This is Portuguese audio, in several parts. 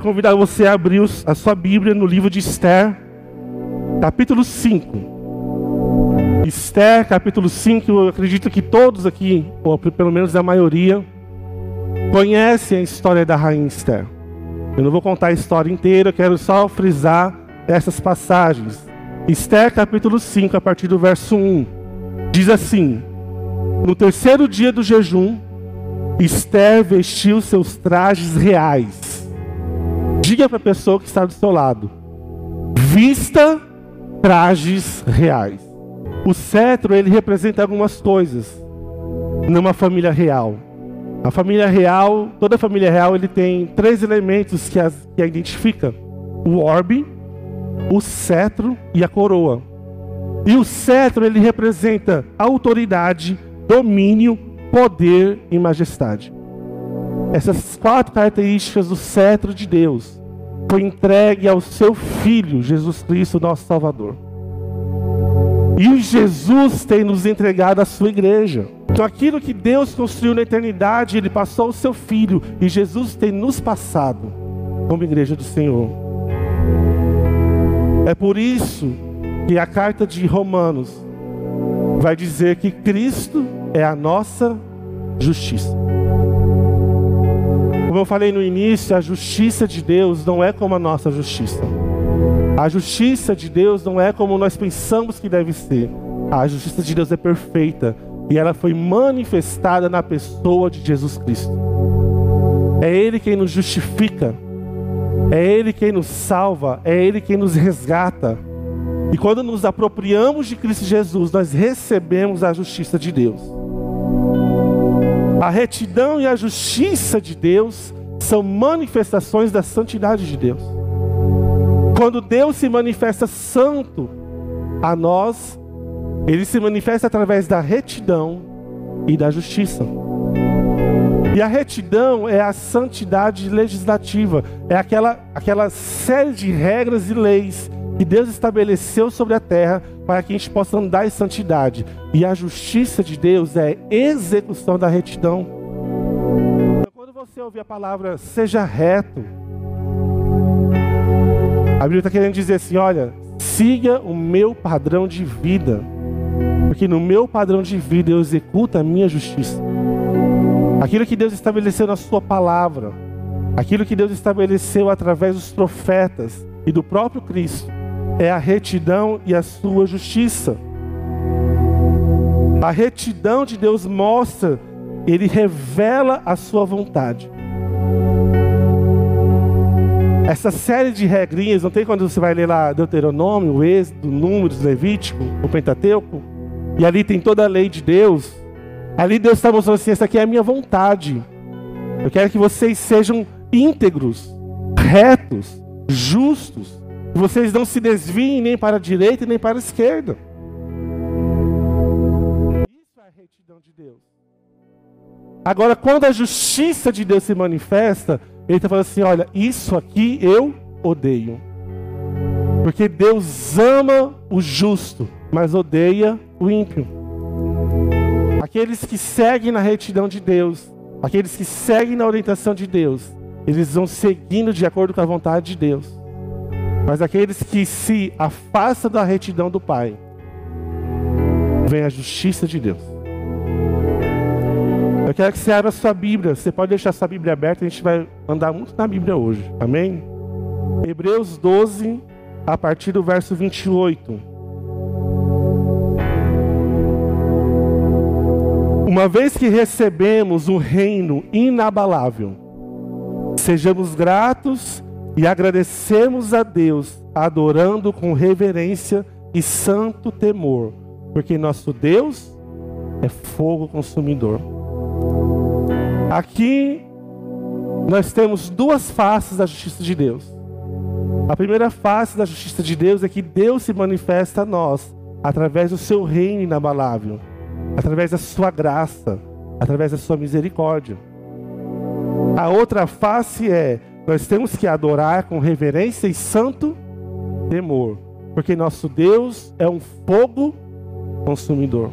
Quero convidar você a abrir a sua Bíblia no livro de Esther, capítulo 5. Esther, capítulo 5, eu acredito que todos aqui, ou pelo menos a maioria, conhecem a história da rainha Esther. Eu não vou contar a história inteira, quero só frisar essas passagens. Esther, capítulo 5, a partir do verso 1, diz assim: No terceiro dia do jejum, Esther vestiu seus trajes reais. Diga para a pessoa que está do seu lado: vista trajes reais. O cetro ele representa algumas coisas numa família real. A família real, toda família real, ele tem três elementos que, as, que a identifica: o orbe, o cetro e a coroa. E o cetro ele representa autoridade, domínio, poder e majestade. Essas quatro características do cetro de Deus foi entregue ao seu filho Jesus Cristo, nosso Salvador. E Jesus tem nos entregado a sua igreja. Então, aquilo que Deus construiu na eternidade, Ele passou ao seu Filho. E Jesus tem nos passado como igreja do Senhor. É por isso que a carta de Romanos vai dizer que Cristo é a nossa justiça. Como eu falei no início, a justiça de Deus não é como a nossa justiça. A justiça de Deus não é como nós pensamos que deve ser. A justiça de Deus é perfeita e ela foi manifestada na pessoa de Jesus Cristo. É Ele quem nos justifica, é Ele quem nos salva, é Ele quem nos resgata. E quando nos apropriamos de Cristo Jesus, nós recebemos a justiça de Deus. A retidão e a justiça de Deus são manifestações da santidade de Deus. Quando Deus se manifesta santo a nós, ele se manifesta através da retidão e da justiça. E a retidão é a santidade legislativa, é aquela, aquela série de regras e leis que Deus estabeleceu sobre a terra para que a gente possa andar em santidade. E a justiça de Deus é execução da retidão. Então, quando você ouvir a palavra seja reto, a Bíblia está querendo dizer assim: olha, siga o meu padrão de vida, porque no meu padrão de vida eu executo a minha justiça. Aquilo que Deus estabeleceu na Sua palavra, aquilo que Deus estabeleceu através dos profetas e do próprio Cristo, é a retidão e a Sua justiça. A retidão de Deus mostra, Ele revela a Sua vontade. Essa série de regrinhas, não tem quando você vai ler lá Deuteronômio, Êxodo, Números, Levítico, o Pentateuco, e ali tem toda a lei de Deus. Ali Deus está mostrando assim: essa aqui é a minha vontade. Eu quero que vocês sejam íntegros, retos, justos, vocês não se desviem nem para a direita nem para a esquerda. Isso é a retidão de Deus. Agora, quando a justiça de Deus se manifesta, ele está falando assim: olha, isso aqui eu odeio. Porque Deus ama o justo, mas odeia o ímpio. Aqueles que seguem na retidão de Deus, aqueles que seguem na orientação de Deus, eles vão seguindo de acordo com a vontade de Deus. Mas aqueles que se afastam da retidão do Pai, vem a justiça de Deus. Eu quero que você abra sua Bíblia. Você pode deixar sua Bíblia aberta, a gente vai andar muito na Bíblia hoje. Amém? Hebreus 12, a partir do verso 28. Uma vez que recebemos um reino inabalável, sejamos gratos e agradecemos a Deus, adorando com reverência e santo temor, porque nosso Deus é fogo consumidor. Aqui nós temos duas faces da justiça de Deus. A primeira face da justiça de Deus é que Deus se manifesta a nós através do seu reino inabalável, através da sua graça, através da sua misericórdia. A outra face é nós temos que adorar com reverência e santo temor, porque nosso Deus é um fogo consumidor.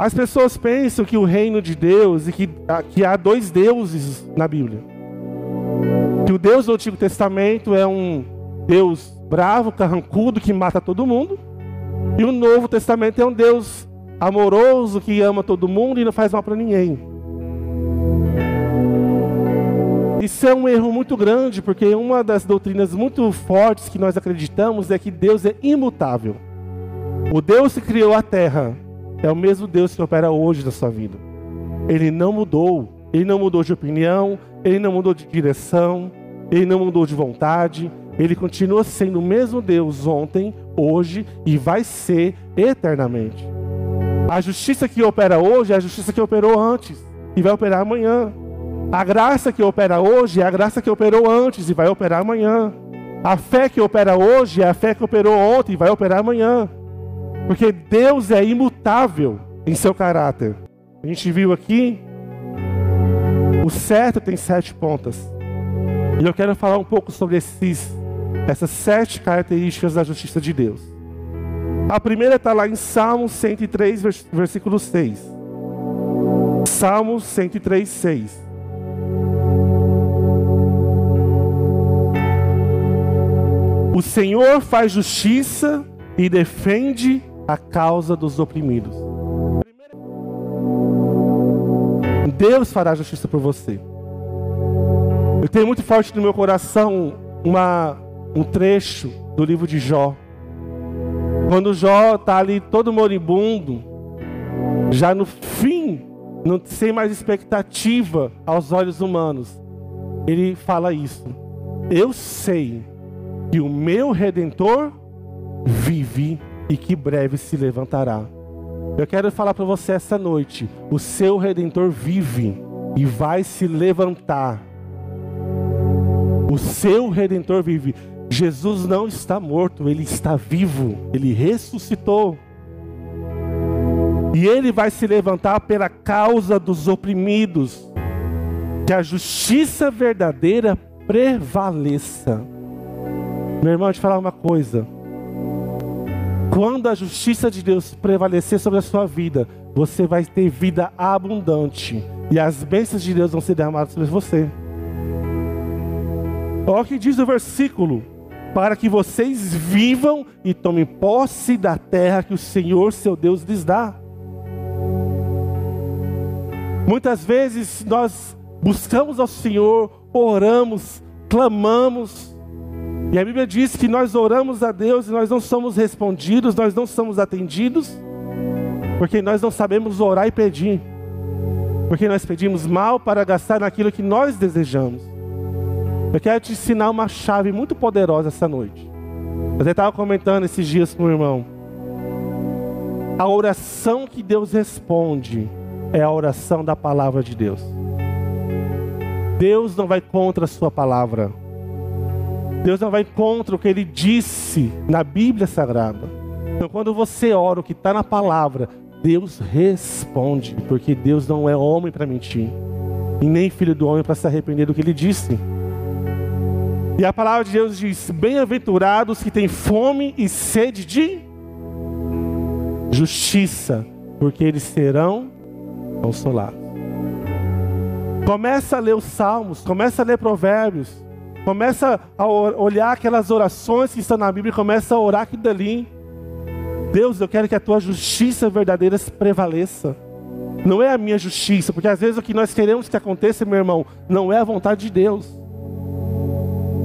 As pessoas pensam que o reino de Deus e que, que há dois deuses na Bíblia. Que o Deus do Antigo Testamento é um Deus bravo, carrancudo, que mata todo mundo. E o Novo Testamento é um Deus amoroso, que ama todo mundo e não faz mal para ninguém. Isso é um erro muito grande, porque uma das doutrinas muito fortes que nós acreditamos é que Deus é imutável. O Deus que criou a terra é o mesmo Deus que opera hoje na sua vida. Ele não mudou, ele não mudou de opinião, ele não mudou de direção, ele não mudou de vontade, ele continua sendo o mesmo Deus ontem, hoje e vai ser eternamente. A justiça que opera hoje é a justiça que operou antes e vai operar amanhã. A graça que opera hoje é a graça que operou antes e vai operar amanhã. A fé que opera hoje é a fé que operou ontem e vai operar amanhã. Porque Deus é imutável em seu caráter. A gente viu aqui, o certo tem sete pontas. E eu quero falar um pouco sobre esses, essas sete características da justiça de Deus. A primeira está lá em Salmos 103, versículo 6. Salmos 103, 6. O Senhor faz justiça e defende a causa dos oprimidos. Deus fará justiça por você. Eu tenho muito forte no meu coração uma, um trecho do livro de Jó. Quando Jó está ali todo moribundo, já no fim, não sem mais expectativa aos olhos humanos, ele fala isso. Eu sei que o meu redentor vive e que breve se levantará. Eu quero falar para você essa noite: o seu redentor vive e vai se levantar. O seu redentor vive. Jesus não está morto, ele está vivo, ele ressuscitou. E ele vai se levantar pela causa dos oprimidos. Que a justiça verdadeira prevaleça. Meu irmão, te falar uma coisa. Quando a justiça de Deus prevalecer sobre a sua vida, você vai ter vida abundante. E as bênçãos de Deus vão ser derramadas sobre você. Olha o que diz o versículo: para que vocês vivam e tomem posse da terra que o Senhor, seu Deus, lhes dá. Muitas vezes nós buscamos ao Senhor, oramos, clamamos, e a Bíblia diz que nós oramos a Deus e nós não somos respondidos, nós não somos atendidos, porque nós não sabemos orar e pedir. Porque nós pedimos mal para gastar naquilo que nós desejamos. Eu quero te ensinar uma chave muito poderosa essa noite. Eu estava comentando esses dias com o irmão. A oração que Deus responde é a oração da palavra de Deus. Deus não vai contra a sua palavra. Deus não vai contra o que ele disse na Bíblia Sagrada. Então, quando você ora o que está na palavra, Deus responde, porque Deus não é homem para mentir, e nem filho do homem para se arrepender do que ele disse. E a palavra de Deus diz: Bem-aventurados que têm fome e sede de justiça, porque eles serão consolados. Começa a ler os salmos, começa a ler provérbios. Começa a olhar aquelas orações que estão na Bíblia e começa a orar aquilo dali. Deus, eu quero que a tua justiça verdadeira prevaleça. Não é a minha justiça, porque às vezes o que nós queremos que aconteça, meu irmão, não é a vontade de Deus.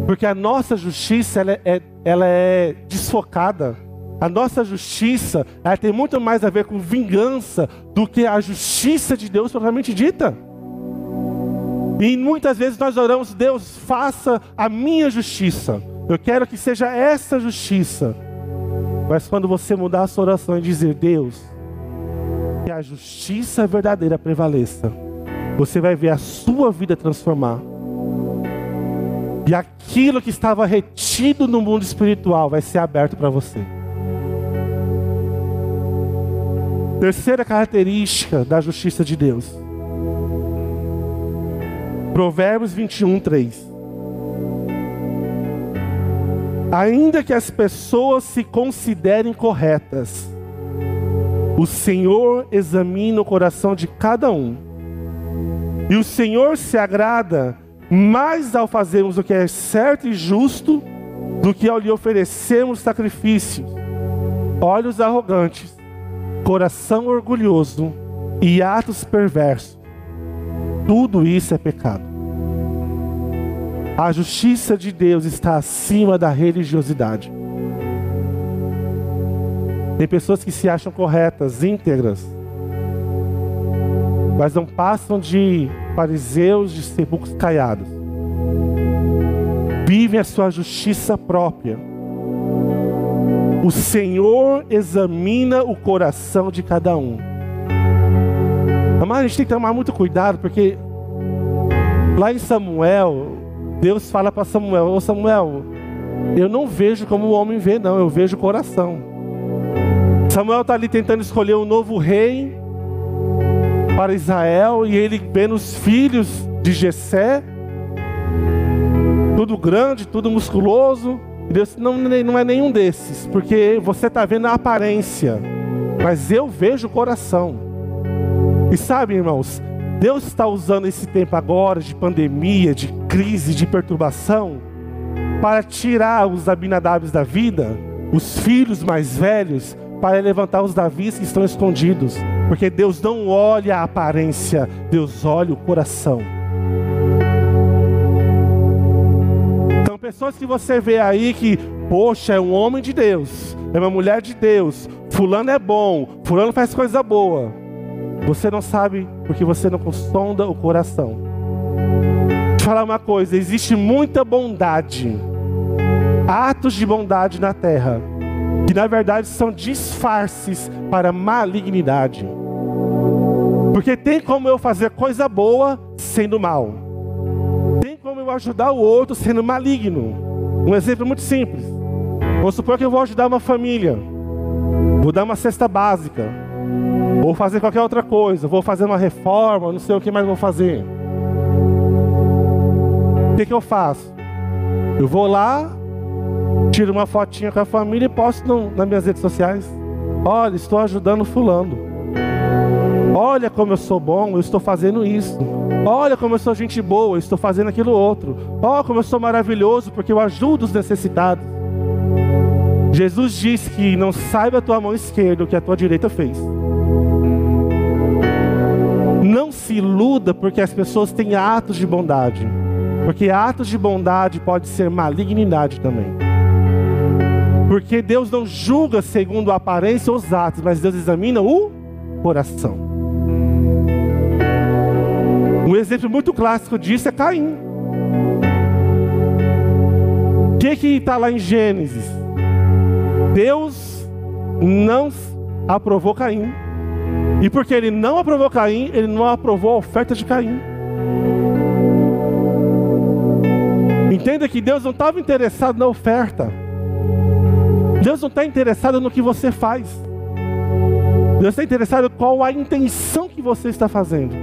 Porque a nossa justiça ela é, ela é desfocada. A nossa justiça ela tem muito mais a ver com vingança do que a justiça de Deus propriamente dita. E muitas vezes nós oramos, Deus, faça a minha justiça. Eu quero que seja essa justiça. Mas quando você mudar a sua oração e dizer, Deus, que a justiça verdadeira prevaleça, você vai ver a sua vida transformar. E aquilo que estava retido no mundo espiritual vai ser aberto para você. Terceira característica da justiça de Deus Provérbios 21, 3. Ainda que as pessoas se considerem corretas, o Senhor examina o coração de cada um. E o Senhor se agrada mais ao fazermos o que é certo e justo, do que ao lhe oferecermos sacrifícios, olhos arrogantes, coração orgulhoso e atos perversos. Tudo isso é pecado. A justiça de Deus está acima da religiosidade. Tem pessoas que se acham corretas, íntegras, mas não passam de fariseus, de sepulcros caiados. Vivem a sua justiça própria. O Senhor examina o coração de cada um. Mas a gente tem que tomar muito cuidado, porque lá em Samuel, Deus fala para Samuel: Ô Samuel, eu não vejo como o homem vê, não, eu vejo o coração. Samuel está ali tentando escolher um novo rei para Israel e ele vê nos filhos de Jessé, tudo grande, tudo musculoso. Deus não, não é nenhum desses, porque você está vendo a aparência, mas eu vejo o coração. E sabe, irmãos, Deus está usando esse tempo agora de pandemia, de crise, de perturbação, para tirar os Abinadabes da vida, os filhos mais velhos, para levantar os Davis que estão escondidos. Porque Deus não olha a aparência, Deus olha o coração. São pessoas que você vê aí que, poxa, é um homem de Deus, é uma mulher de Deus, fulano é bom, fulano faz coisa boa. Você não sabe porque você não sonda o coração. Te falar uma coisa, existe muita bondade, atos de bondade na terra que na verdade são disfarces para malignidade. Porque tem como eu fazer coisa boa sendo mal. Tem como eu ajudar o outro sendo maligno. Um exemplo muito simples. Vamos supor que eu vou ajudar uma família. Vou dar uma cesta básica. Vou fazer qualquer outra coisa. Vou fazer uma reforma, não sei o que mais vou fazer. O que, que eu faço? Eu vou lá, tiro uma fotinha com a família e posto no, nas minhas redes sociais. Olha, estou ajudando fulano. Olha como eu sou bom, eu estou fazendo isso. Olha como eu sou gente boa, eu estou fazendo aquilo outro. Olha como eu sou maravilhoso, porque eu ajudo os necessitados. Jesus disse que não saiba a tua mão esquerda o que a tua direita fez. Não se iluda porque as pessoas têm atos de bondade. Porque atos de bondade pode ser malignidade também. Porque Deus não julga segundo a aparência ou os atos, mas Deus examina o coração. Um exemplo muito clássico disso é Caim. O que está lá em Gênesis? Deus não aprovou Caim. E porque ele não aprovou Caim, ele não aprovou a oferta de Caim. Entenda que Deus não estava interessado na oferta. Deus não está interessado no que você faz. Deus está interessado qual a intenção que você está fazendo.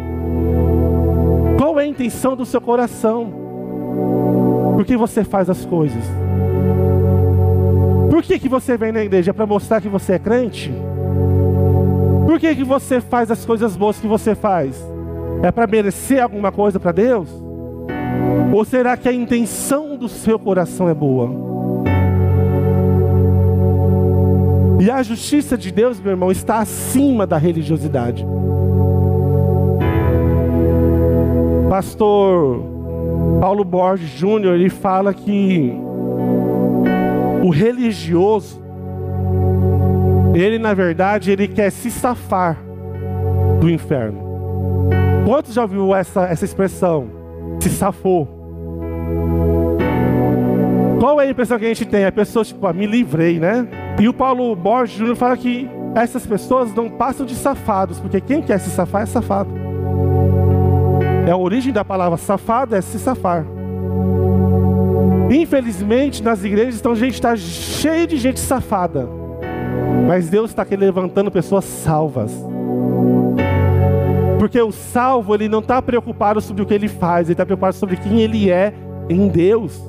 Qual é a intenção do seu coração? Por que você faz as coisas? Por que, que você vem na igreja? Para mostrar que você é crente? Por que, que você faz as coisas boas que você faz? É para merecer alguma coisa para Deus? Ou será que a intenção do seu coração é boa? E a justiça de Deus, meu irmão, está acima da religiosidade. Pastor Paulo Borges Júnior, ele fala que o religioso, ele na verdade, ele quer se safar do inferno. Quantos já ouviu essa, essa expressão? Se safou. Qual é a impressão que a gente tem? A pessoa, tipo, ah, me livrei, né? E o Paulo Borges Júnior fala que essas pessoas não passam de safados, porque quem quer se safar é safado. É a origem da palavra safado é se safar. Infelizmente, nas igrejas, então, a gente está cheio de gente safada. Mas Deus está aqui levantando pessoas salvas. Porque o salvo, ele não está preocupado sobre o que ele faz, ele está preocupado sobre quem ele é em Deus.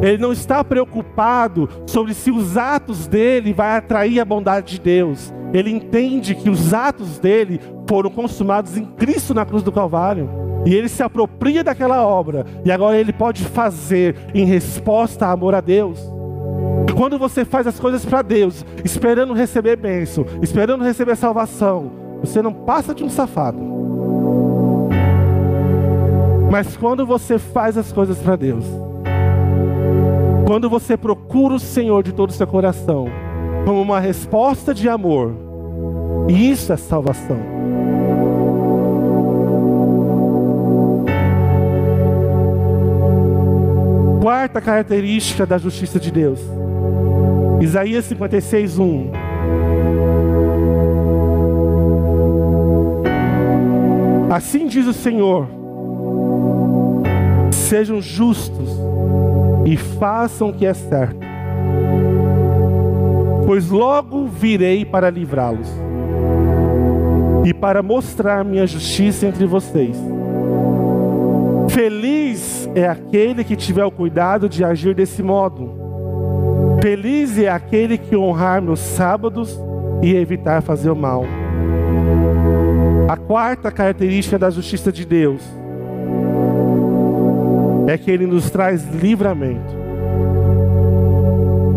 Ele não está preocupado sobre se os atos dele vai atrair a bondade de Deus. Ele entende que os atos dele foram consumados em Cristo na cruz do Calvário. E ele se apropria daquela obra. E agora ele pode fazer em resposta a amor a Deus. Quando você faz as coisas para Deus, esperando receber bênção, esperando receber salvação, você não passa de um safado. Mas quando você faz as coisas para Deus, quando você procura o Senhor de todo o seu coração, como uma resposta de amor, isso é salvação. Quarta característica da justiça de Deus. Isaías 56, 1. Assim diz o Senhor: sejam justos e façam o que é certo, pois logo virei para livrá-los e para mostrar minha justiça entre vocês. Feliz é aquele que tiver o cuidado de agir desse modo. Feliz é aquele que honrar meus sábados e evitar fazer o mal. A quarta característica da justiça de Deus é que Ele nos traz livramento.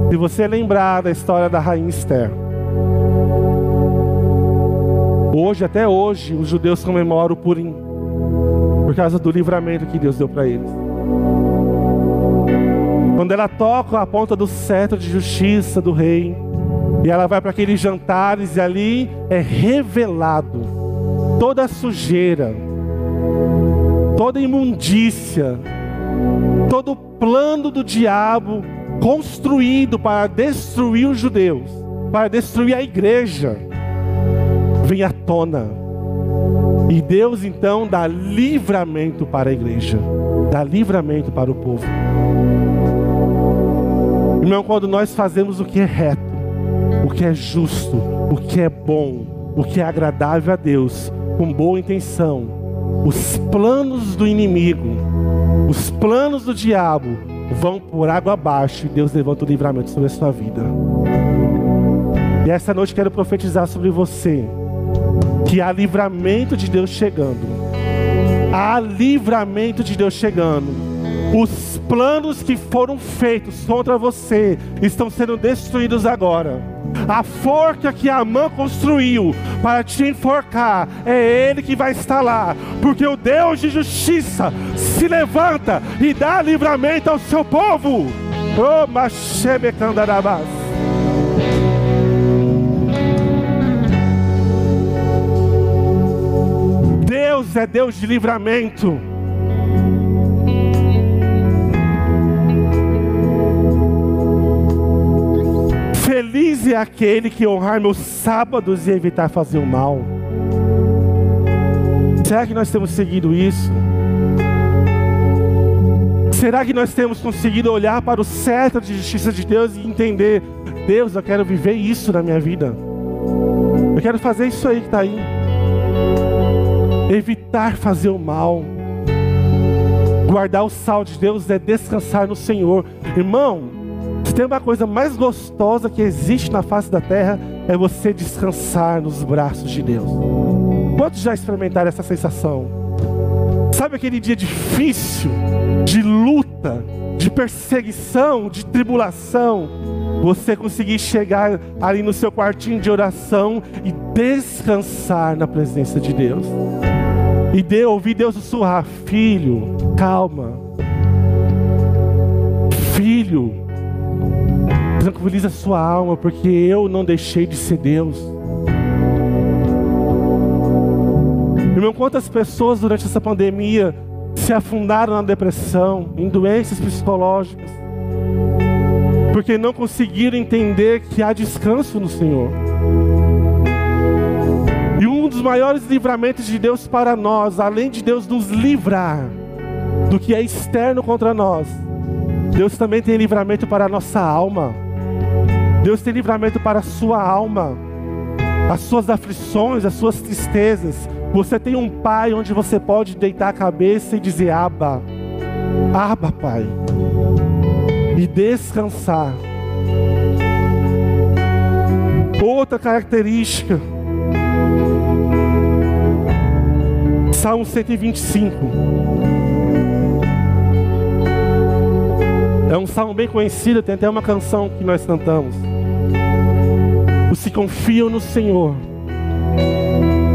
Se você lembrar da história da rainha Esther, hoje, até hoje, os judeus comemoram o Purim, por causa do livramento que Deus deu para eles. Quando ela toca a ponta do cetro de justiça do rei, e ela vai para aqueles jantares, e ali é revelado toda a sujeira, toda a imundícia, todo o plano do diabo construído para destruir os judeus, para destruir a igreja, vem à tona. E Deus então dá livramento para a igreja, dá livramento para o povo. Irmão, quando nós fazemos o que é reto, o que é justo, o que é bom, o que é agradável a Deus, com boa intenção, os planos do inimigo, os planos do diabo vão por água abaixo e Deus levanta o livramento sobre a sua vida. E essa noite quero profetizar sobre você que há livramento de Deus chegando. Há livramento de Deus chegando. Os planos que foram feitos contra você estão sendo destruídos agora. A forca que a mão construiu para te enforcar, é Ele que vai estar lá, porque o Deus de justiça se levanta e dá livramento ao seu povo. Oh, Machebecandarabás. Deus é Deus de livramento. Feliz é aquele que honrar meus sábados e evitar fazer o mal. Será que nós temos seguido isso? Será que nós temos conseguido olhar para o certo de justiça de Deus e entender: Deus, eu quero viver isso na minha vida. Eu quero fazer isso aí que está aí. Evitar fazer o mal. Guardar o sal de Deus é descansar no Senhor. Irmão, tem uma coisa mais gostosa que existe na face da terra, é você descansar nos braços de Deus. Quantos já experimentaram essa sensação? Sabe aquele dia difícil, de luta, de perseguição, de tribulação? Você conseguir chegar ali no seu quartinho de oração e descansar na presença de Deus. E de, ouvir Deus sussurrar: Filho, calma. Filho, tranquiliza sua alma, porque eu não deixei de ser Deus. Irmão, quantas pessoas durante essa pandemia se afundaram na depressão, em doenças psicológicas, porque não conseguiram entender que há descanso no Senhor. Maiores livramentos de Deus para nós, além de Deus nos livrar do que é externo contra nós, Deus também tem livramento para a nossa alma. Deus tem livramento para a sua alma, as suas aflições, as suas tristezas. Você tem um pai onde você pode deitar a cabeça e dizer: Aba, Aba, Pai, e descansar. Outra característica Salmo 125. É um salmo bem conhecido, tem até uma canção que nós cantamos. Os que confiam no Senhor.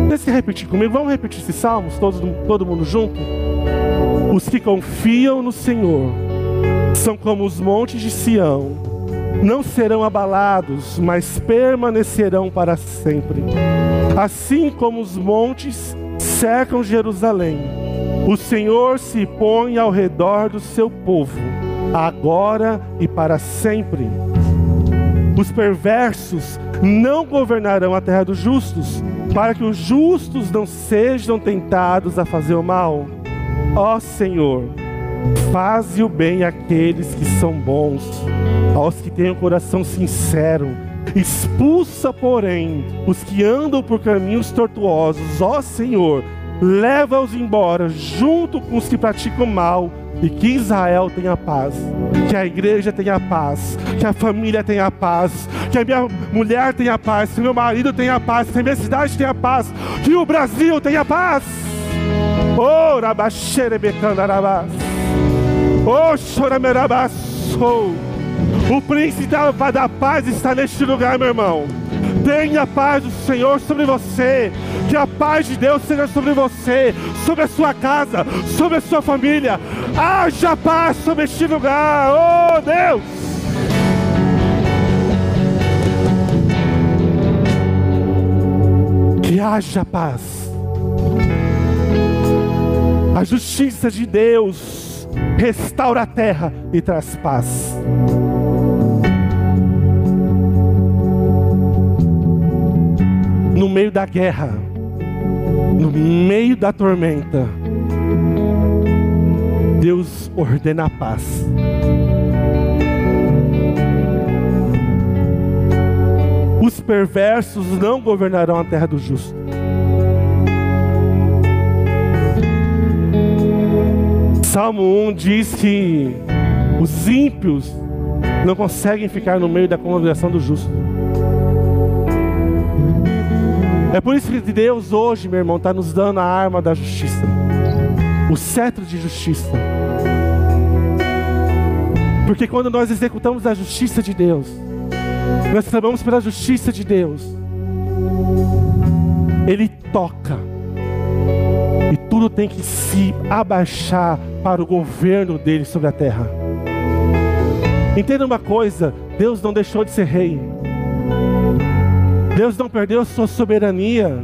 Deixa eu repetir comigo, vamos repetir esses salmos, todos, todo mundo junto? Os que confiam no Senhor são como os montes de Sião, não serão abalados, mas permanecerão para sempre. Assim como os montes cercam Jerusalém, o Senhor se põe ao redor do seu povo, agora e para sempre. Os perversos não governarão a terra dos justos, para que os justos não sejam tentados a fazer o mal. Ó Senhor, faze o bem àqueles que são bons, aos que têm o um coração sincero. Expulsa, porém, os que andam por caminhos tortuosos. Ó Senhor, leva-os embora junto com os que praticam mal e que Israel tenha paz, que a igreja tenha paz, que a família tenha paz, que a minha mulher tenha paz, que meu marido tenha paz, que a minha cidade tenha paz, que o Brasil tenha paz. Oh, rabaxerebecandarabás. Oh, choramerabaçou. O príncipe da paz está neste lugar, meu irmão. Tenha a paz do Senhor sobre você. Que a paz de Deus seja sobre você, sobre a sua casa, sobre a sua família. Haja paz sobre este lugar. Oh Deus! Que haja paz. A justiça de Deus restaura a terra e traz paz. Meio da guerra, no meio da tormenta, Deus ordena a paz. Os perversos não governarão a terra do justo. Salmo 1 diz que os ímpios não conseguem ficar no meio da congregação do justo. É por isso que Deus hoje, meu irmão, está nos dando a arma da justiça, o cetro de justiça. Porque quando nós executamos a justiça de Deus, nós clamamos pela justiça de Deus, Ele toca, e tudo tem que se abaixar para o governo dele sobre a terra. Entenda uma coisa: Deus não deixou de ser rei. Deus não perdeu sua soberania.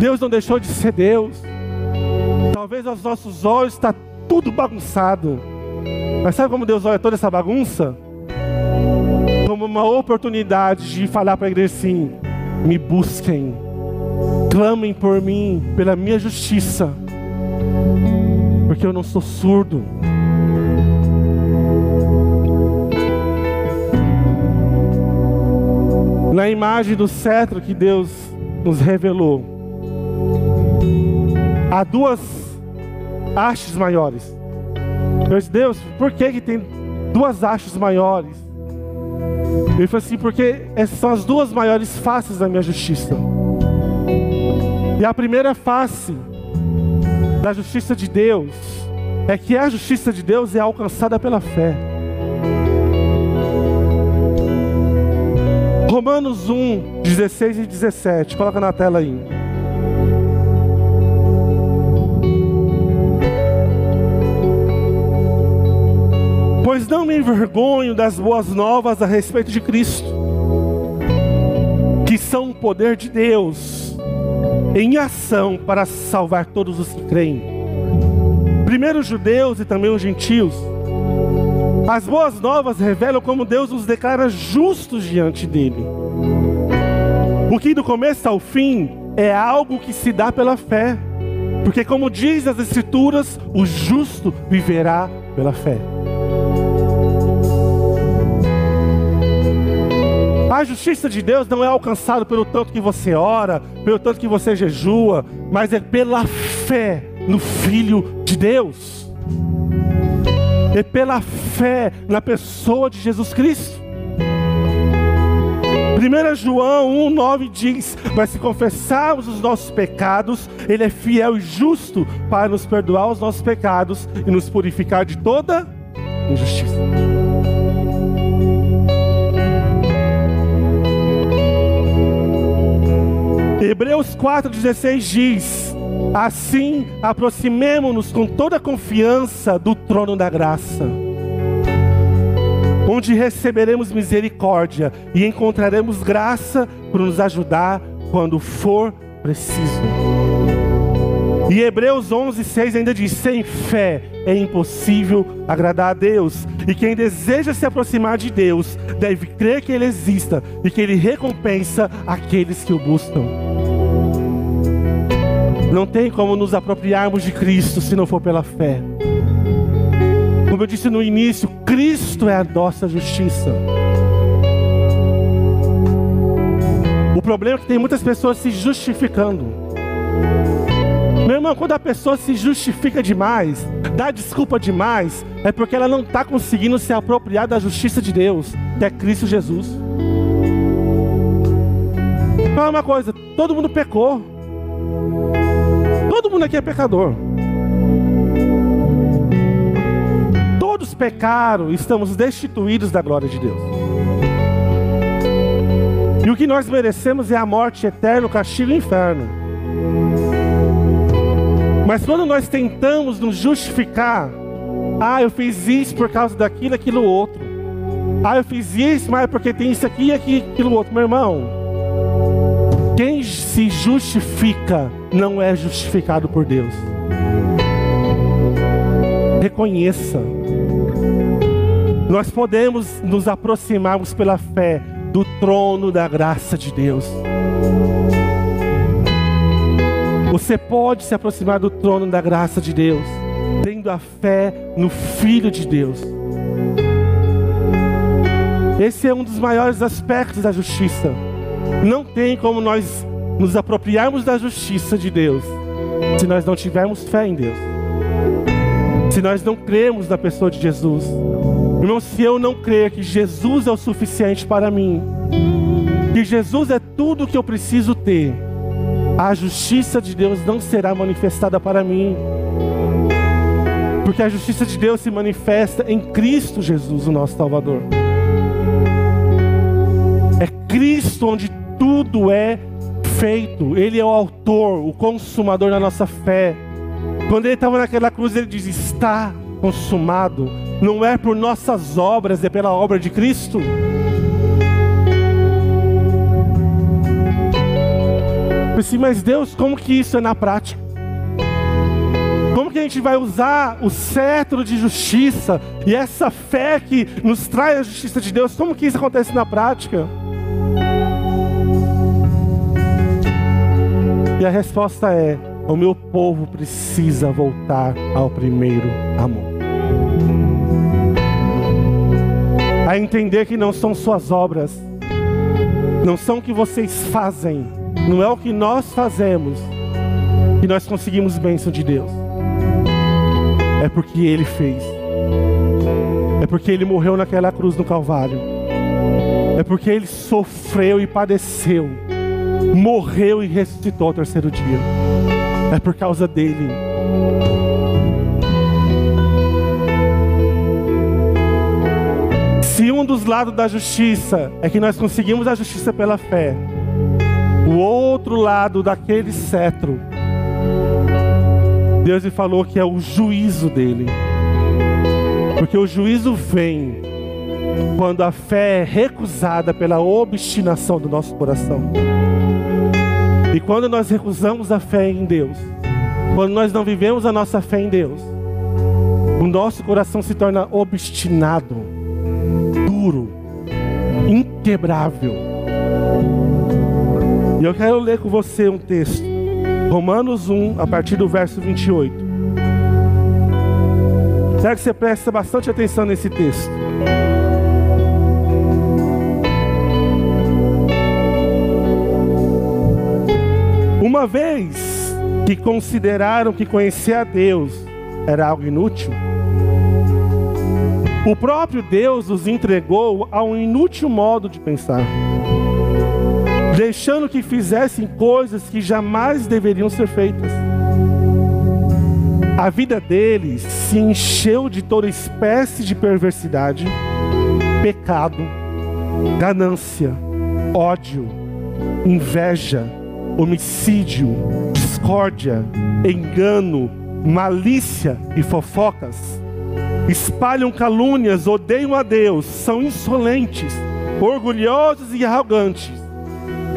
Deus não deixou de ser Deus. Talvez aos nossos olhos está tudo bagunçado. Mas sabe como Deus olha toda essa bagunça? Como uma oportunidade de falar para a igreja assim: me busquem, clamem por mim, pela minha justiça, porque eu não sou surdo. Na imagem do cetro que Deus nos revelou, há duas hastes maiores. Eu disse, Deus, por que, que tem duas hastes maiores? Ele falou assim, porque essas são as duas maiores faces da minha justiça. E a primeira face da justiça de Deus é que a justiça de Deus é alcançada pela fé. Romanos 1, 16 e 17. Coloca na tela aí. Pois não me envergonho das boas novas a respeito de Cristo, que são o poder de Deus em ação para salvar todos os que creem, primeiro os judeus e também os gentios. As boas novas revelam como Deus nos declara justos diante dele. O que do começo ao fim é algo que se dá pela fé. Porque, como diz as Escrituras, o justo viverá pela fé. A justiça de Deus não é alcançada pelo tanto que você ora, pelo tanto que você jejua, mas é pela fé no Filho de Deus é pela fé na pessoa de Jesus Cristo. 1 João 1,9 diz: Mas se confessarmos os nossos pecados, Ele é fiel e justo para nos perdoar os nossos pecados e nos purificar de toda injustiça. Hebreus 4,16 diz: Assim aproximemo-nos com toda confiança do trono da graça, onde receberemos misericórdia e encontraremos graça para nos ajudar quando for preciso. E Hebreus 11:6 ainda diz: sem fé é impossível agradar a Deus, e quem deseja se aproximar de Deus deve crer que Ele exista e que Ele recompensa aqueles que o buscam. Não tem como nos apropriarmos de Cristo se não for pela fé. Como eu disse no início, Cristo é a nossa justiça. O problema é que tem muitas pessoas se justificando. Meu irmão, quando a pessoa se justifica demais, dá desculpa demais, é porque ela não está conseguindo se apropriar da justiça de Deus, que é Cristo Jesus. Fala uma coisa: todo mundo pecou. Todo mundo aqui é pecador. Todos pecaram, estamos destituídos da glória de Deus. E o que nós merecemos é a morte eterna, o castigo e o inferno. Mas quando nós tentamos nos justificar, ah, eu fiz isso por causa daquilo, aquilo outro. Ah, eu fiz isso, mas é porque tem isso aqui e aquilo outro. Meu irmão, quem se justifica não é justificado por Deus. Reconheça. Nós podemos nos aproximarmos pela fé do trono da graça de Deus. Você pode se aproximar do trono da graça de Deus, tendo a fé no Filho de Deus. Esse é um dos maiores aspectos da justiça. Não tem como nós nos apropriarmos da justiça de Deus se nós não tivermos fé em Deus. Se nós não cremos na pessoa de Jesus. Irmão, se eu não crer que Jesus é o suficiente para mim, que Jesus é tudo o que eu preciso ter, a justiça de Deus não será manifestada para mim. Porque a justiça de Deus se manifesta em Cristo Jesus, o nosso Salvador. É Cristo onde tudo é feito, Ele é o autor, o consumador da nossa fé. Quando Ele estava naquela cruz, Ele diz: Está consumado. Não é por nossas obras, é pela obra de Cristo. Disse, mas Deus, como que isso é na prática? Como que a gente vai usar o cetro de justiça e essa fé que nos traz a justiça de Deus? Como que isso acontece na prática? E a resposta é: o meu povo precisa voltar ao primeiro amor. A entender que não são suas obras, não são o que vocês fazem, não é o que nós fazemos que nós conseguimos bênção de Deus. É porque Ele fez. É porque Ele morreu naquela cruz no Calvário. É porque Ele sofreu e padeceu morreu e ressuscitou ao terceiro dia. É por causa dele. Se um dos lados da justiça é que nós conseguimos a justiça pela fé, o outro lado daquele cetro, Deus lhe falou que é o juízo dele. Porque o juízo vem quando a fé é recusada pela obstinação do nosso coração. E quando nós recusamos a fé em Deus, quando nós não vivemos a nossa fé em Deus, o nosso coração se torna obstinado, duro, inquebrável. E eu quero ler com você um texto, Romanos 1, a partir do verso 28. Quero que você preste bastante atenção nesse texto. Uma vez que consideraram que conhecer a Deus era algo inútil, o próprio Deus os entregou a um inútil modo de pensar. deixando que fizessem coisas que jamais deveriam ser feitas. A vida deles se encheu de toda espécie de perversidade, pecado, ganância, ódio, inveja, homicídio, discórdia, engano, malícia e fofocas. Espalham calúnias, odeiam a Deus, são insolentes, orgulhosos e arrogantes.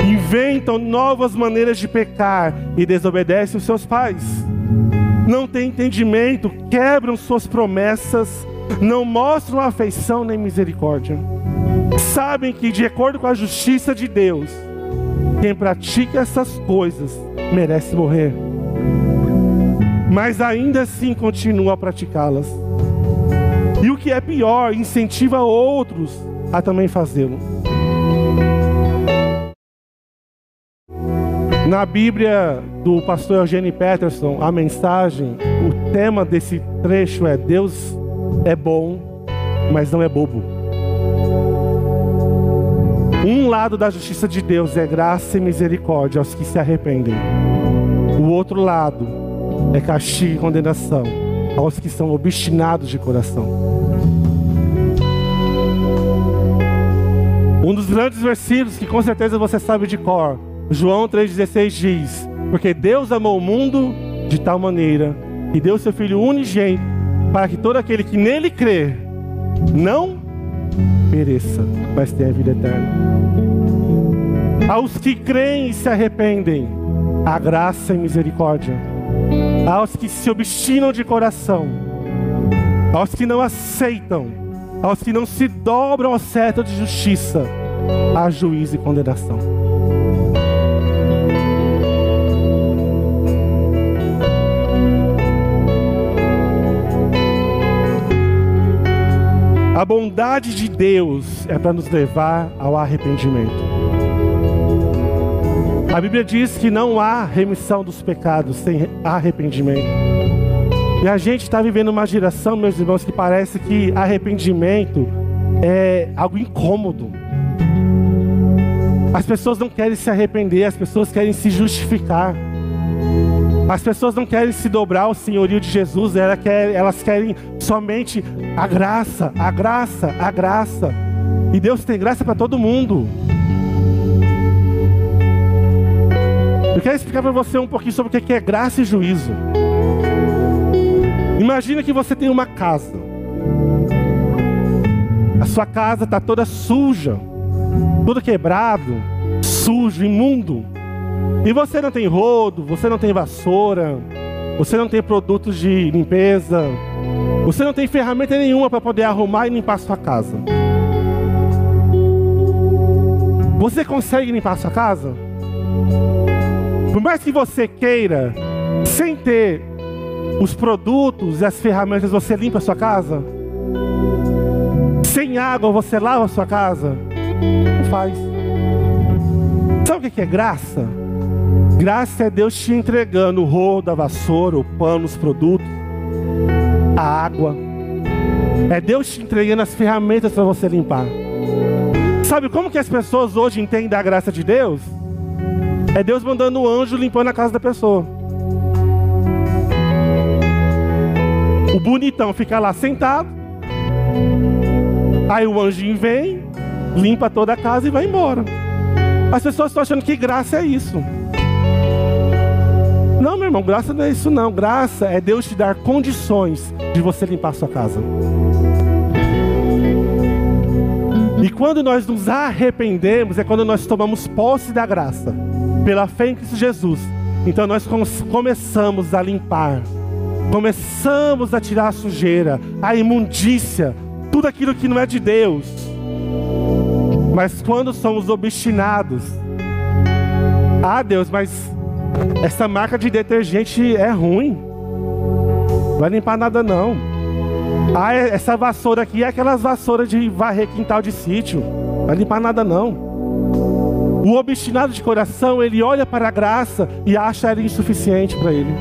Inventam novas maneiras de pecar e desobedecem os seus pais. Não têm entendimento, quebram suas promessas, não mostram afeição nem misericórdia. Sabem que, de acordo com a justiça de Deus, quem pratica essas coisas merece morrer. Mas ainda assim continua a praticá-las. E o que é pior, incentiva outros a também fazê-lo. Na Bíblia do pastor Eugênio Peterson, a mensagem, o tema desse trecho é: Deus é bom, mas não é bobo. Um lado da justiça de Deus é graça e misericórdia aos que se arrependem. O outro lado é castigo e condenação aos que são obstinados de coração. Um dos grandes versículos que com certeza você sabe de cor, João 3,16 diz: Porque Deus amou o mundo de tal maneira que deu seu Filho unigênito para que todo aquele que nele crê não pereça, mas tenha vida eterna. Aos que creem e se arrependem, a graça e misericórdia. Aos que se obstinam de coração, aos que não aceitam, aos que não se dobram ao certo de justiça, há juízo e condenação. A bondade de Deus é para nos levar ao arrependimento. A Bíblia diz que não há remissão dos pecados sem arrependimento. E a gente está vivendo uma geração, meus irmãos, que parece que arrependimento é algo incômodo. As pessoas não querem se arrepender, as pessoas querem se justificar. As pessoas não querem se dobrar ao senhorio de Jesus, elas querem somente a graça, a graça, a graça. E Deus tem graça para todo mundo. Eu quero explicar para você um pouquinho sobre o que é graça e juízo. Imagina que você tem uma casa. A sua casa está toda suja, todo quebrado, sujo, imundo. E você não tem rodo, você não tem vassoura, você não tem produtos de limpeza, você não tem ferramenta nenhuma para poder arrumar e limpar a sua casa. Você consegue limpar a sua casa? Por mais que você queira, sem ter os produtos e as ferramentas, você limpa a sua casa? Sem água, você lava a sua casa? Não faz. Sabe o que é graça? Graça é Deus te entregando o rodo, a vassoura, o pano, os produtos, a água. É Deus te entregando as ferramentas para você limpar. Sabe como que as pessoas hoje entendem a graça de Deus? É Deus mandando o anjo limpando a casa da pessoa. O bonitão fica lá sentado. Aí o anjinho vem, limpa toda a casa e vai embora. As pessoas estão achando que graça é isso. Irmão, graça não é isso não. Graça é Deus te dar condições de você limpar a sua casa. E quando nós nos arrependemos, é quando nós tomamos posse da graça, pela fé em Cristo Jesus. Então nós começamos a limpar, começamos a tirar a sujeira, a imundícia, tudo aquilo que não é de Deus. Mas quando somos obstinados, ah Deus, mas essa marca de detergente é ruim. Vai limpar nada não. Ah, é, essa vassoura aqui é aquelas vassouras de varrer quintal de sítio. Vai limpar nada não. O obstinado de coração, ele olha para a graça e acha ela insuficiente para ele.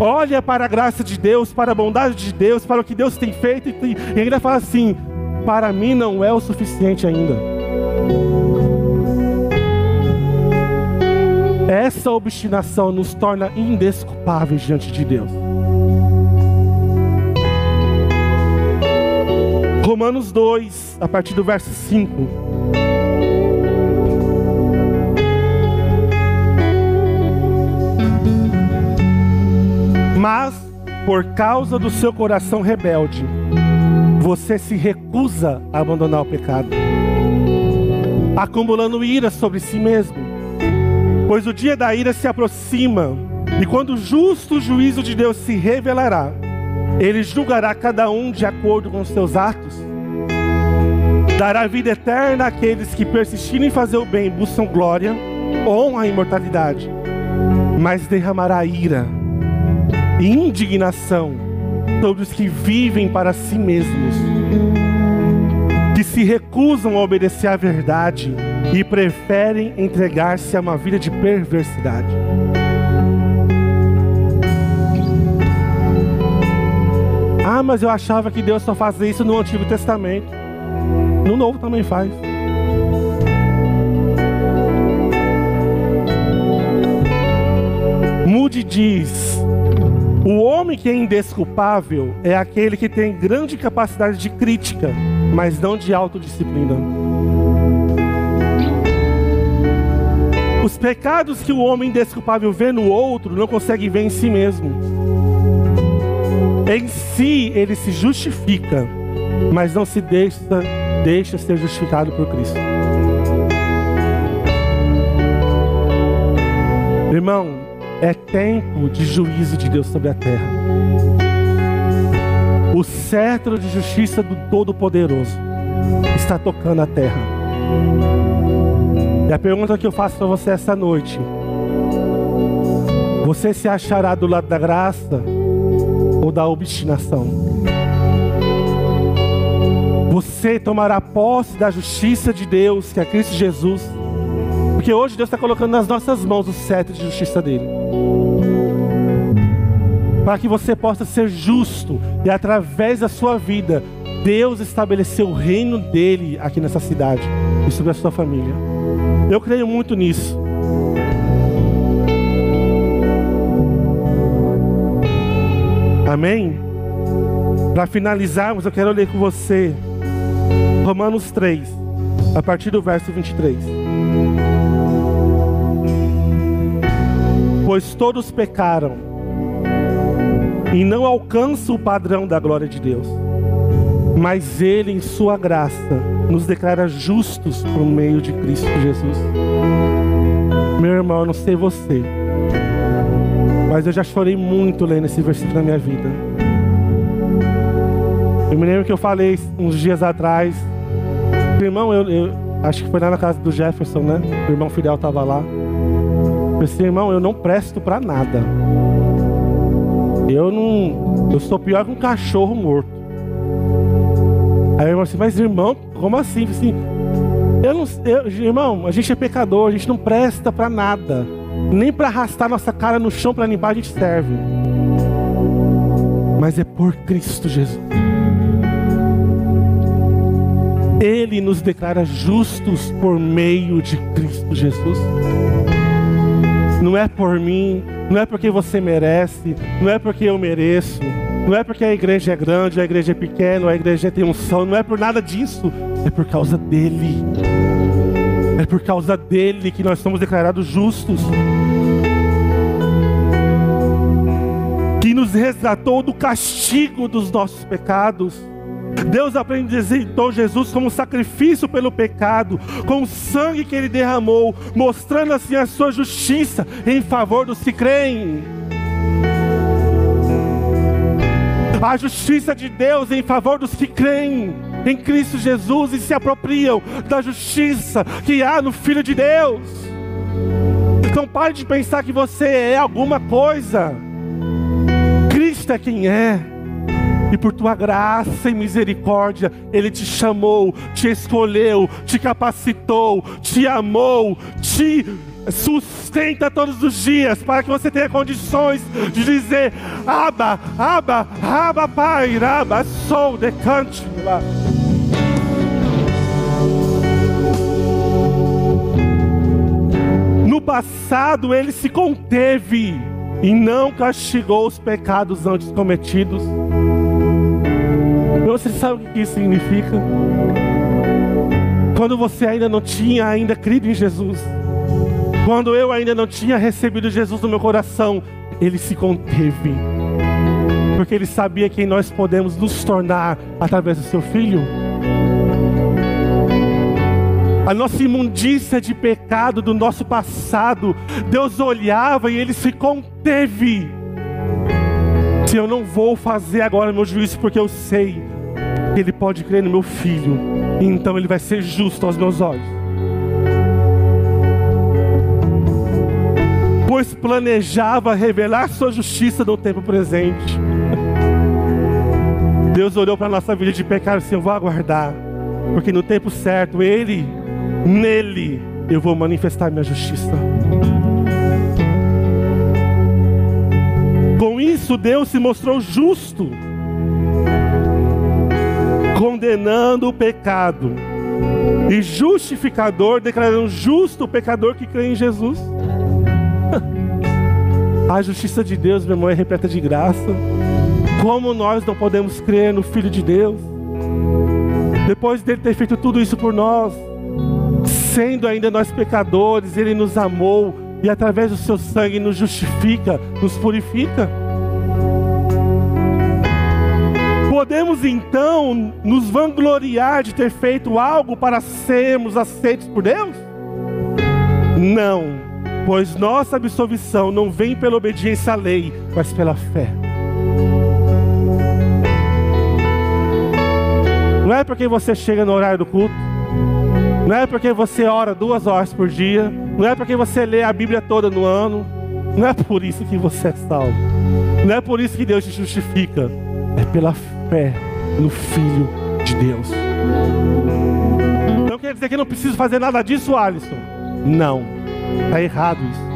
Olha para a graça de Deus, para a bondade de Deus, para o que Deus tem feito e ainda fala assim: para mim não é o suficiente ainda. Essa obstinação nos torna indesculpáveis diante de Deus. Romanos 2, a partir do verso 5. Mas, por causa do seu coração rebelde, você se recusa a abandonar o pecado, acumulando ira sobre si mesmo. Pois o dia da ira se aproxima, e quando o justo juízo de Deus se revelará, ele julgará cada um de acordo com os seus atos. Dará vida eterna àqueles que persistirem em fazer o bem, buscam glória, honra e imortalidade. Mas derramará ira e indignação sobre os que vivem para si mesmos, que se recusam a obedecer à verdade e preferem entregar-se a uma vida de perversidade. Ah, mas eu achava que Deus só fazia isso no Antigo Testamento. No Novo também faz. Mude diz: o homem que é indesculpável é aquele que tem grande capacidade de crítica, mas não de autodisciplina. Os pecados que o homem indesculpável vê no outro não consegue ver em si mesmo. Em si ele se justifica, mas não se deixa, deixa ser justificado por Cristo. Irmão, é tempo de juízo de Deus sobre a terra. O cetro de justiça do Todo-Poderoso está tocando a terra. E a pergunta que eu faço para você essa noite: Você se achará do lado da graça ou da obstinação? Você tomará posse da justiça de Deus, que é Cristo Jesus? Porque hoje Deus está colocando nas nossas mãos o cetro de justiça dele para que você possa ser justo e através da sua vida, Deus estabeleceu o reino dele aqui nessa cidade e sobre a sua família. Eu creio muito nisso. Amém? Para finalizarmos, eu quero ler com você Romanos 3, a partir do verso 23. Pois todos pecaram e não alcança o padrão da glória de Deus. Mas Ele, em Sua graça, nos declara justos por meio de Cristo Jesus. Meu irmão, eu não sei você, mas eu já chorei muito lendo esse versículo na minha vida. Eu me lembro que eu falei uns dias atrás, irmão, eu, eu acho que foi lá na casa do Jefferson, né? O irmão Fidel estava lá. Eu disse, irmão, eu não presto para nada. Eu não. Eu sou pior que um cachorro morto. Aí eu assim, mas irmão, como assim? assim eu não, eu, irmão, a gente é pecador, a gente não presta para nada. Nem para arrastar nossa cara no chão para limpar a gente serve. Mas é por Cristo Jesus. Ele nos declara justos por meio de Cristo Jesus. Não é por mim, não é porque você merece, não é porque eu mereço, não é porque a igreja é grande, a igreja é pequena, a igreja tem unção, não é por nada disso, é por causa dele. É por causa dele que nós somos declarados justos. Que nos resgatou do castigo dos nossos pecados Deus apresentou Jesus como sacrifício pelo pecado, com o sangue que ele derramou, mostrando assim a sua justiça em favor dos que creem. A justiça de Deus em favor dos que creem em Cristo Jesus e se apropriam da justiça que há no Filho de Deus. Então pare de pensar que você é alguma coisa. Cristo é quem é e por tua graça e misericórdia, Ele te chamou, te escolheu, te capacitou, te amou, te sustenta todos os dias para que você tenha condições de dizer: Aba, Aba, Aba, Pai, Aba, sou decante. No passado ele se conteve e não castigou os pecados antes cometidos. Você sabe o que isso significa? Quando você ainda não tinha ainda crido em Jesus, quando eu ainda não tinha recebido Jesus no meu coração, ele se conteve. Porque ele sabia quem nós podemos nos tornar através do seu filho. A nossa imundícia de pecado do nosso passado, Deus olhava e ele se conteve. Se eu não vou fazer agora meu juízo, porque eu sei que ele pode crer no meu filho, então ele vai ser justo aos meus olhos. Pois planejava revelar sua justiça no tempo presente. Deus olhou para a nossa vida de pecado e disse: Eu vou aguardar, porque no tempo certo, Ele, nele, eu vou manifestar minha justiça. Com isso, Deus se mostrou justo condenando o pecado, e justificador, declarando justo o pecador que crê em Jesus. A justiça de Deus, meu irmão, é repleta de graça. Como nós não podemos crer no Filho de Deus? Depois dele ter feito tudo isso por nós, sendo ainda nós pecadores, ele nos amou e através do seu sangue nos justifica, nos purifica. Podemos então nos vangloriar de ter feito algo para sermos aceitos por Deus? Não, pois nossa absolvição não vem pela obediência à lei, mas pela fé. Não é porque você chega no horário do culto, não é porque você ora duas horas por dia, não é porque você lê a Bíblia toda no ano, não é por isso que você é salvo, não é por isso que Deus te justifica, é pela fé no Filho de Deus. Não quer dizer que não preciso fazer nada disso, Alisson. Não, está errado isso.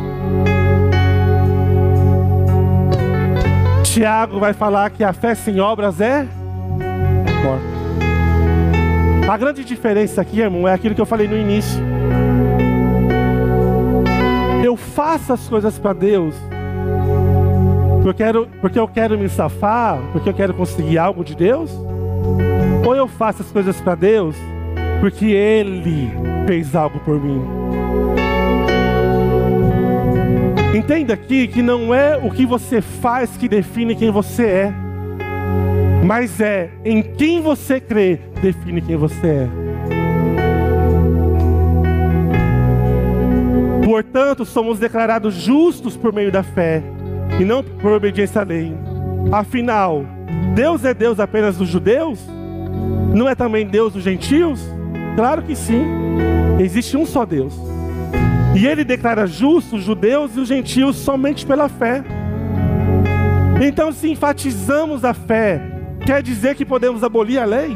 Tiago vai falar que a fé sem obras é morta. A grande diferença aqui, irmão, é aquilo que eu falei no início. Eu faço as coisas para Deus porque eu, quero, porque eu quero me safar, porque eu quero conseguir algo de Deus? Ou eu faço as coisas para Deus porque Ele fez algo por mim? Entenda aqui que não é o que você faz que define quem você é, mas é em quem você crê define quem você é. Portanto, somos declarados justos por meio da fé e não por obediência à lei. Afinal, Deus é Deus apenas dos judeus? Não é também Deus dos gentios? Claro que sim. Existe um só Deus. E ele declara justos os judeus e os gentios somente pela fé. Então, se enfatizamos a fé, quer dizer que podemos abolir a lei?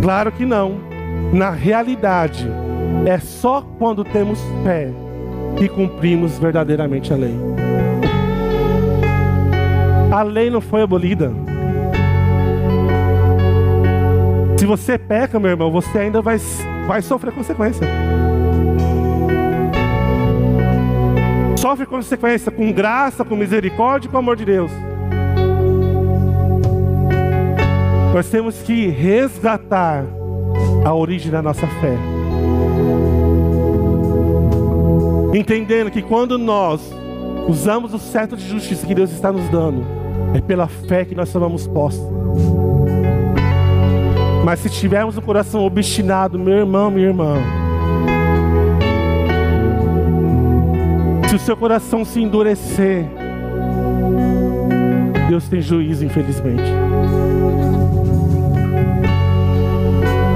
Claro que não. Na realidade, é só quando temos fé que cumprimos verdadeiramente a lei. A lei não foi abolida. Se você peca, meu irmão, você ainda vai, vai sofrer consequência. Sofre consequência com graça, com misericórdia e com amor de Deus. Nós temos que resgatar a origem da nossa fé. Entendendo que quando nós usamos o certo de justiça que Deus está nos dando, é pela fé que nós tomamos posse. Mas se tivermos o coração obstinado, meu irmão, minha irmã, se o seu coração se endurecer, Deus tem juízo, infelizmente.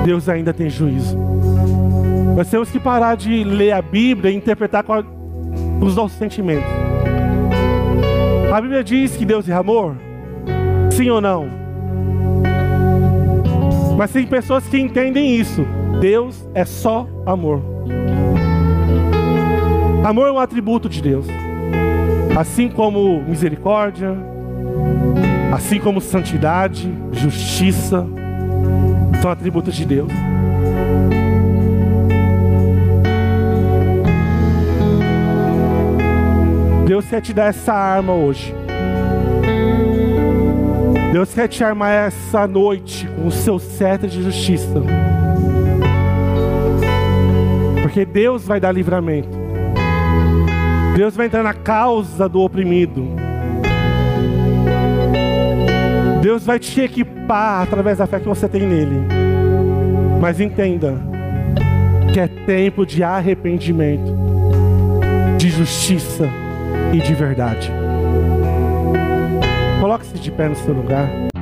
Deus ainda tem juízo. Nós temos que parar de ler a Bíblia e interpretar com, os nossos sentimentos. A Bíblia diz que Deus é amor? Sim ou não? Mas tem pessoas que entendem isso. Deus é só amor. Amor é um atributo de Deus. Assim como misericórdia, assim como santidade, justiça, são atributos de Deus. Deus quer te dar essa arma hoje. Deus quer te armar essa noite com o seu cetro de justiça. Porque Deus vai dar livramento. Deus vai entrar na causa do oprimido. Deus vai te equipar através da fé que você tem nele. Mas entenda que é tempo de arrependimento, de justiça e de verdade. Coloque-se de pé no seu lugar.